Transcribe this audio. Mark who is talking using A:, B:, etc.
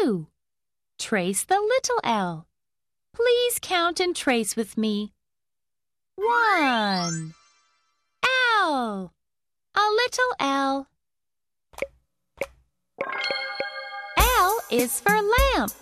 A: two. Trace the little L. Please count and trace with me. One. L. A little L. L is for lamp.